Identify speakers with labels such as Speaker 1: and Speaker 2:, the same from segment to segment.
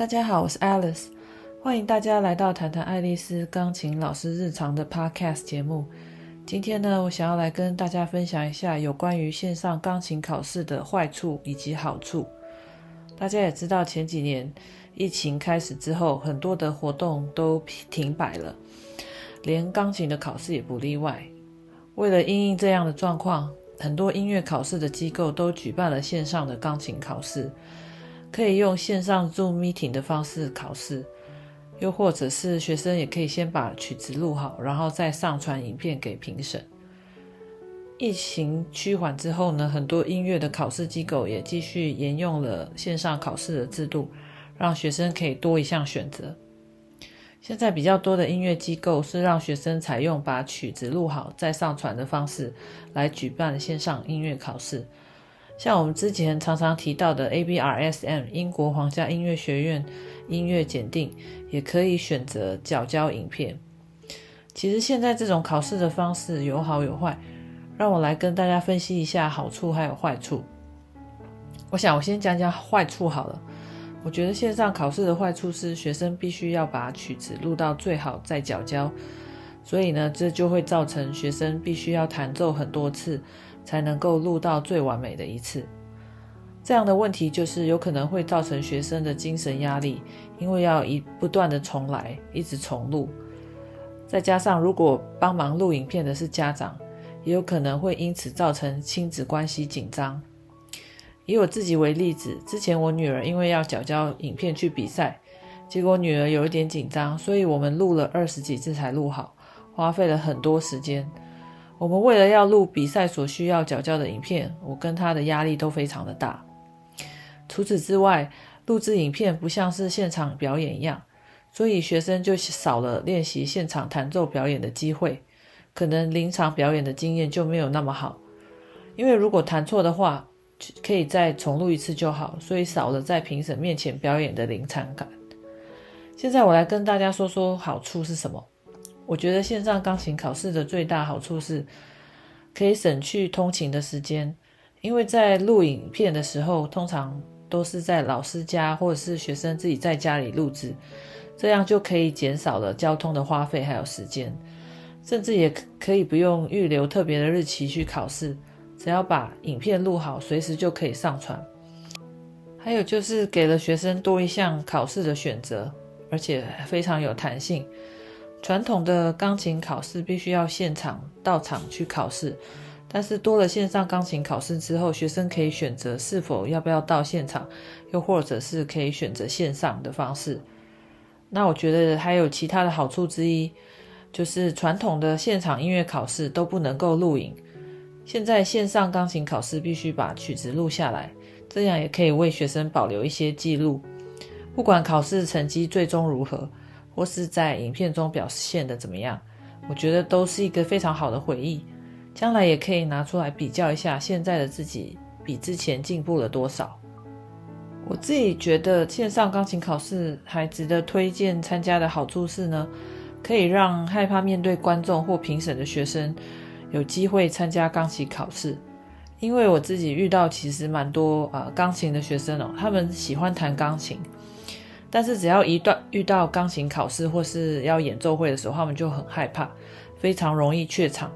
Speaker 1: 大家好，我是 Alice，欢迎大家来到谈谈爱丽丝钢琴老师日常的 Podcast 节目。今天呢，我想要来跟大家分享一下有关于线上钢琴考试的坏处以及好处。大家也知道，前几年疫情开始之后，很多的活动都停摆了，连钢琴的考试也不例外。为了应应这样的状况，很多音乐考试的机构都举办了线上的钢琴考试。可以用线上 Zoom Meeting 的方式考试，又或者是学生也可以先把曲子录好，然后再上传影片给评审。疫情趋缓之后呢，很多音乐的考试机构也继续沿用了线上考试的制度，让学生可以多一项选择。现在比较多的音乐机构是让学生采用把曲子录好再上传的方式来举办线上音乐考试。像我们之前常常提到的 ABRSM 英国皇家音乐学院音乐检定，也可以选择缴交影片。其实现在这种考试的方式有好有坏，让我来跟大家分析一下好处还有坏处。我想我先讲讲坏处好了。我觉得线上考试的坏处是学生必须要把曲子录到最好再缴交，所以呢，这就会造成学生必须要弹奏很多次。才能够录到最完美的一次。这样的问题就是有可能会造成学生的精神压力，因为要一不断的重来，一直重录。再加上如果帮忙录影片的是家长，也有可能会因此造成亲子关系紧张。以我自己为例子，之前我女儿因为要缴交影片去比赛，结果女儿有一点紧张，所以我们录了二十几次才录好，花费了很多时间。我们为了要录比赛所需要缴交的影片，我跟他的压力都非常的大。除此之外，录制影片不像是现场表演一样，所以学生就少了练习现场弹奏表演的机会，可能临场表演的经验就没有那么好。因为如果弹错的话，可以再重录一次就好，所以少了在评审面前表演的临场感。现在我来跟大家说说好处是什么。我觉得线上钢琴考试的最大好处是，可以省去通勤的时间，因为在录影片的时候，通常都是在老师家或者是学生自己在家里录制，这样就可以减少了交通的花费还有时间，甚至也可以不用预留特别的日期去考试，只要把影片录好，随时就可以上传。还有就是给了学生多一项考试的选择，而且非常有弹性。传统的钢琴考试必须要现场到场去考试，但是多了线上钢琴考试之后，学生可以选择是否要不要到现场，又或者是可以选择线上的方式。那我觉得还有其他的好处之一，就是传统的现场音乐考试都不能够录影，现在线上钢琴考试必须把曲子录下来，这样也可以为学生保留一些记录，不管考试成绩最终如何。或是在影片中表现的怎么样，我觉得都是一个非常好的回忆，将来也可以拿出来比较一下，现在的自己比之前进步了多少。我自己觉得线上钢琴考试还值得推荐参加的好处是呢，可以让害怕面对观众或评审的学生有机会参加钢琴考试，因为我自己遇到其实蛮多呃钢琴的学生哦，他们喜欢弹钢琴。但是只要一段遇到钢琴考试或是要演奏会的时候，他们就很害怕，非常容易怯场。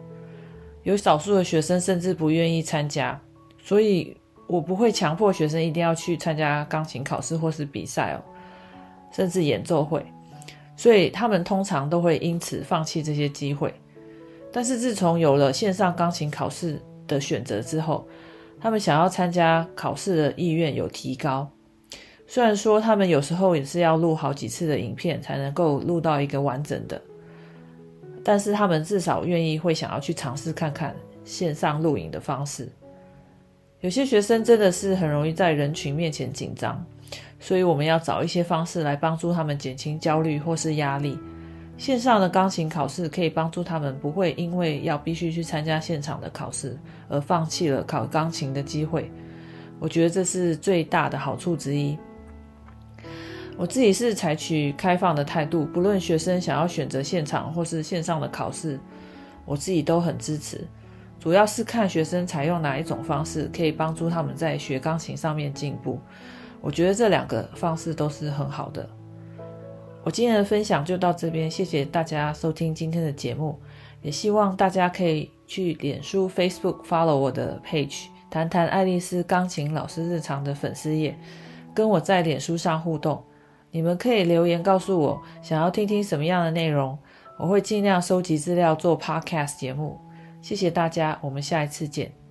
Speaker 1: 有少数的学生甚至不愿意参加，所以我不会强迫学生一定要去参加钢琴考试或是比赛哦，甚至演奏会。所以他们通常都会因此放弃这些机会。但是自从有了线上钢琴考试的选择之后，他们想要参加考试的意愿有提高。虽然说他们有时候也是要录好几次的影片才能够录到一个完整的，但是他们至少愿意会想要去尝试看看线上录影的方式。有些学生真的是很容易在人群面前紧张，所以我们要找一些方式来帮助他们减轻焦虑或是压力。线上的钢琴考试可以帮助他们不会因为要必须去参加现场的考试而放弃了考钢琴的机会。我觉得这是最大的好处之一。我自己是采取开放的态度，不论学生想要选择现场或是线上的考试，我自己都很支持。主要是看学生采用哪一种方式，可以帮助他们在学钢琴上面进步。我觉得这两个方式都是很好的。我今天的分享就到这边，谢谢大家收听今天的节目，也希望大家可以去脸书 Facebook follow 我的 page，谈谈爱丽丝钢琴老师日常的粉丝页，跟我在脸书上互动。你们可以留言告诉我想要听听什么样的内容，我会尽量收集资料做 podcast 节目。谢谢大家，我们下一次见。